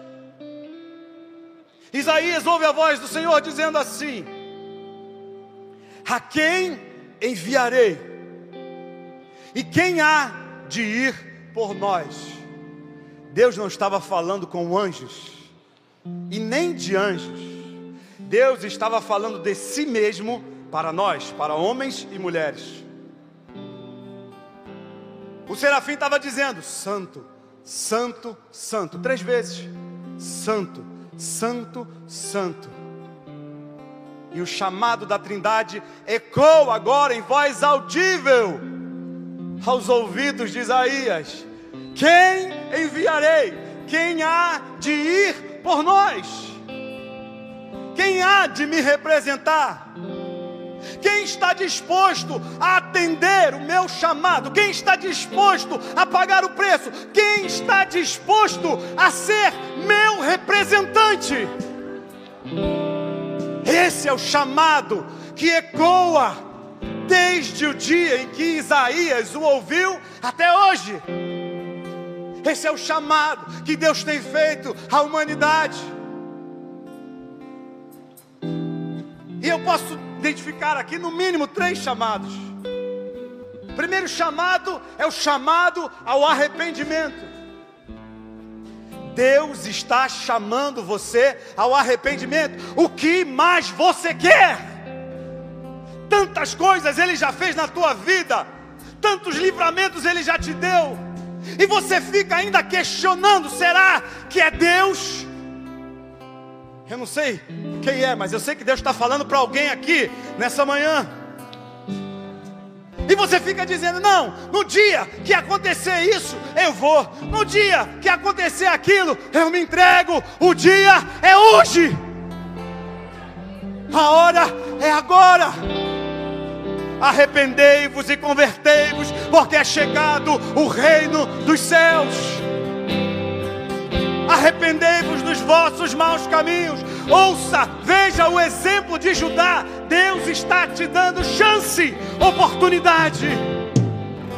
Isaías ouve a voz do Senhor dizendo assim: A quem enviarei? E quem há de ir por nós? Deus não estava falando com anjos, e nem de anjos. Deus estava falando de si mesmo para nós, para homens e mulheres. O serafim estava dizendo: Santo, Santo, Santo, três vezes: Santo, Santo, Santo. E o chamado da Trindade ecoa agora em voz audível aos ouvidos de Isaías: Quem enviarei? Quem há de ir por nós? Quem há de me representar? Quem está disposto a atender o meu chamado? Quem está disposto a pagar o preço? Quem está disposto a ser meu representante? Esse é o chamado que ecoa desde o dia em que Isaías o ouviu até hoje. Esse é o chamado que Deus tem feito à humanidade. E eu posso identificar aqui no mínimo três chamados. O primeiro chamado é o chamado ao arrependimento. Deus está chamando você ao arrependimento. O que mais você quer? Tantas coisas Ele já fez na tua vida, tantos livramentos Ele já te deu, e você fica ainda questionando: será que é Deus? Eu não sei quem é, mas eu sei que Deus está falando para alguém aqui nessa manhã. E você fica dizendo: não, no dia que acontecer isso, eu vou. No dia que acontecer aquilo, eu me entrego. O dia é hoje. A hora é agora. Arrependei-vos e convertei-vos, porque é chegado o reino dos céus arrependei-vos dos vossos maus caminhos. Ouça, veja o exemplo de Judá. Deus está te dando chance, oportunidade.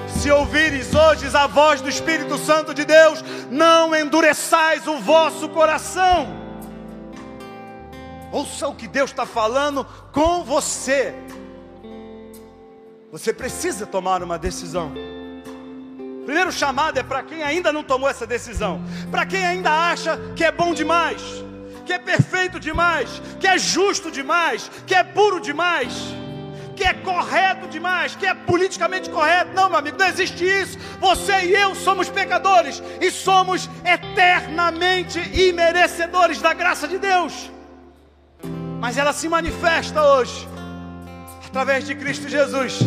Se ouvires hoje a voz do Espírito Santo de Deus, não endureçais o vosso coração. Ouça o que Deus está falando com você. Você precisa tomar uma decisão. Primeiro chamado é para quem ainda não tomou essa decisão, para quem ainda acha que é bom demais, que é perfeito demais, que é justo demais, que é puro demais, que é correto demais, que é politicamente correto. Não, meu amigo, não existe isso. Você e eu somos pecadores e somos eternamente imerecedores da graça de Deus. Mas ela se manifesta hoje através de Cristo Jesus,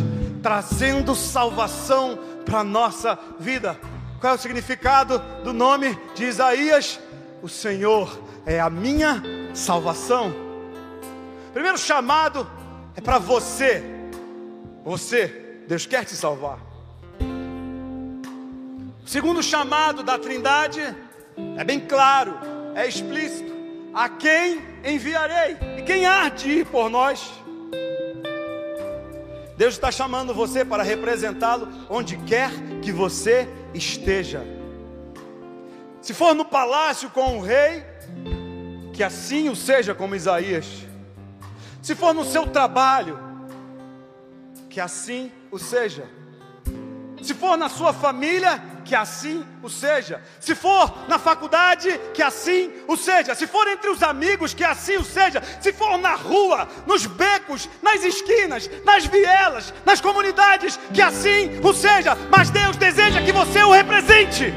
trazendo salvação para a nossa vida. Qual é o significado do nome de Isaías? O Senhor é a minha salvação. Primeiro chamado é para você. Você, Deus quer te salvar. O segundo chamado da Trindade é bem claro, é explícito. A quem enviarei? E quem há de ir por nós? Deus está chamando você para representá-lo onde quer que você esteja. Se for no palácio com o rei, que assim o seja como Isaías. Se for no seu trabalho, que assim o seja. Se for na sua família, que assim o seja. Se for na faculdade, que assim o seja. Se for entre os amigos, que assim o seja. Se for na rua, nos becos, nas esquinas, nas vielas, nas comunidades, que assim o seja. Mas Deus deseja que você o represente.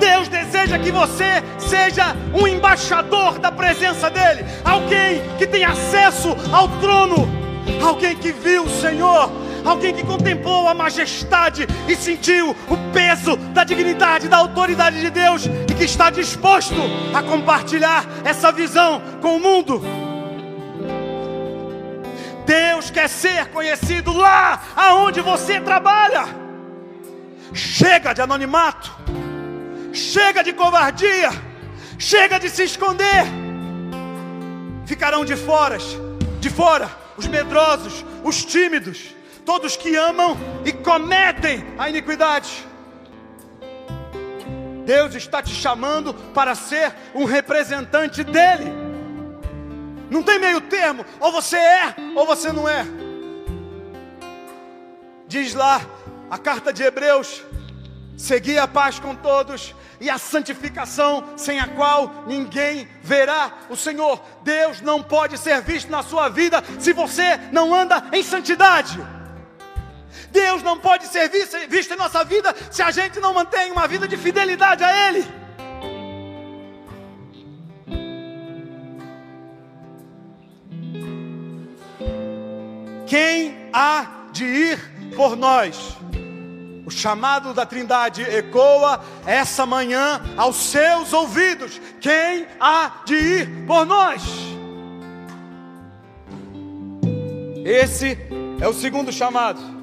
Deus deseja que você seja um embaixador da presença dEle, alguém que tem acesso ao trono, alguém que viu o Senhor alguém que contemplou a majestade e sentiu o peso da dignidade, da autoridade de Deus e que está disposto a compartilhar essa visão com o mundo. Deus quer ser conhecido lá aonde você trabalha. Chega de anonimato, chega de covardia, chega de se esconder. Ficarão de fora, de fora os medrosos, os tímidos, todos que amam e cometem a iniquidade. Deus está te chamando para ser um representante dEle. Não tem meio termo, ou você é ou você não é. Diz lá a carta de Hebreus: segui a paz com todos e a santificação, sem a qual ninguém verá o Senhor. Deus não pode ser visto na sua vida se você não anda em santidade. Deus não pode ser visto em nossa vida se a gente não mantém uma vida de fidelidade a Ele. Quem há de ir por nós? O chamado da Trindade ecoa essa manhã aos seus ouvidos. Quem há de ir por nós? Esse é o segundo chamado.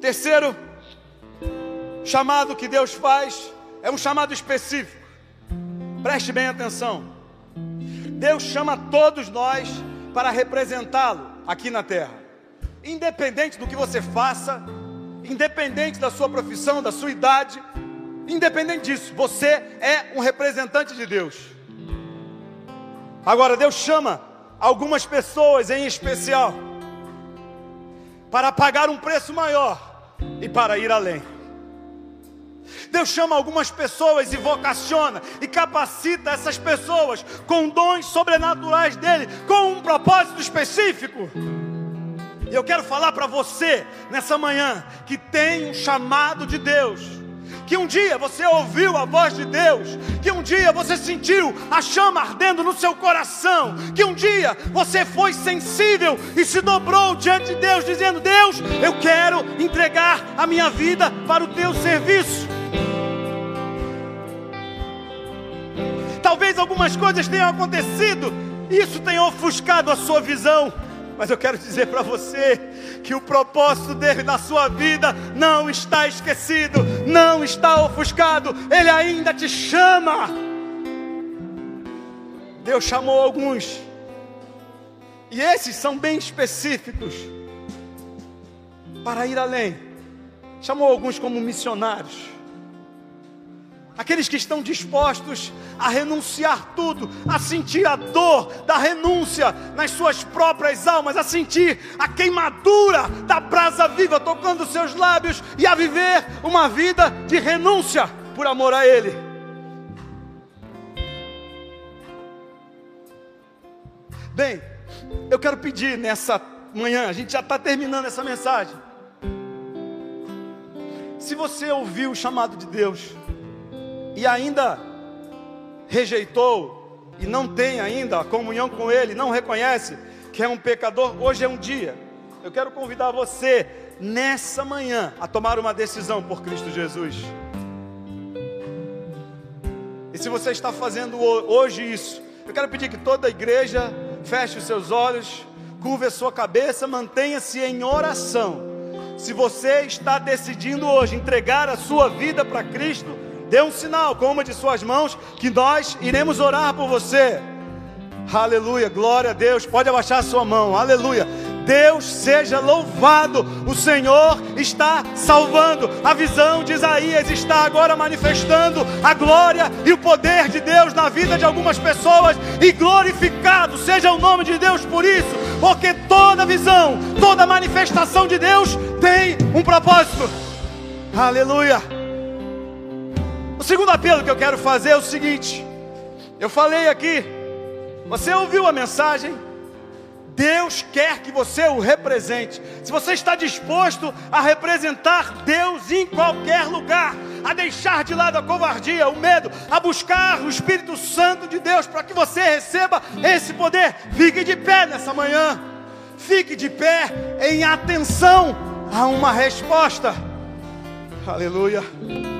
Terceiro chamado que Deus faz é um chamado específico. Preste bem atenção. Deus chama todos nós para representá-lo aqui na terra. Independente do que você faça, independente da sua profissão, da sua idade, independente disso, você é um representante de Deus. Agora, Deus chama algumas pessoas em especial para pagar um preço maior e para ir além. Deus chama algumas pessoas e vocaciona e capacita essas pessoas com dons sobrenaturais dele, com um propósito específico. E eu quero falar para você nessa manhã que tem um chamado de Deus que um dia você ouviu a voz de Deus, que um dia você sentiu a chama ardendo no seu coração, que um dia você foi sensível e se dobrou diante de Deus, dizendo: Deus, eu quero entregar a minha vida para o teu serviço. Talvez algumas coisas tenham acontecido, isso tenha ofuscado a sua visão mas eu quero dizer para você que o propósito dele na sua vida não está esquecido, não está ofuscado, ele ainda te chama. Deus chamou alguns, e esses são bem específicos, para ir além, chamou alguns como missionários. Aqueles que estão dispostos a renunciar tudo, a sentir a dor da renúncia nas suas próprias almas, a sentir a queimadura da brasa viva tocando seus lábios e a viver uma vida de renúncia por amor a Ele. Bem, eu quero pedir nessa manhã, a gente já está terminando essa mensagem. Se você ouviu o chamado de Deus e ainda rejeitou e não tem ainda a comunhão com Ele, não reconhece que é um pecador, hoje é um dia. Eu quero convidar você nessa manhã a tomar uma decisão por Cristo Jesus. E se você está fazendo hoje isso, eu quero pedir que toda a igreja feche os seus olhos, curva a sua cabeça, mantenha-se em oração. Se você está decidindo hoje entregar a sua vida para Cristo, dê um sinal com uma de suas mãos que nós iremos orar por você. Aleluia, glória a Deus. Pode abaixar a sua mão, aleluia. Deus seja louvado, o Senhor está salvando. A visão de Isaías está agora manifestando a glória e o poder de Deus na vida de algumas pessoas, e glorificado seja o nome de Deus por isso, porque toda visão, toda manifestação de Deus tem um propósito. Aleluia. O segundo apelo que eu quero fazer é o seguinte: eu falei aqui, você ouviu a mensagem? Deus quer que você o represente. Se você está disposto a representar Deus em qualquer lugar, a deixar de lado a covardia, o medo, a buscar o Espírito Santo de Deus para que você receba esse poder, fique de pé nessa manhã. Fique de pé em atenção a uma resposta. Aleluia.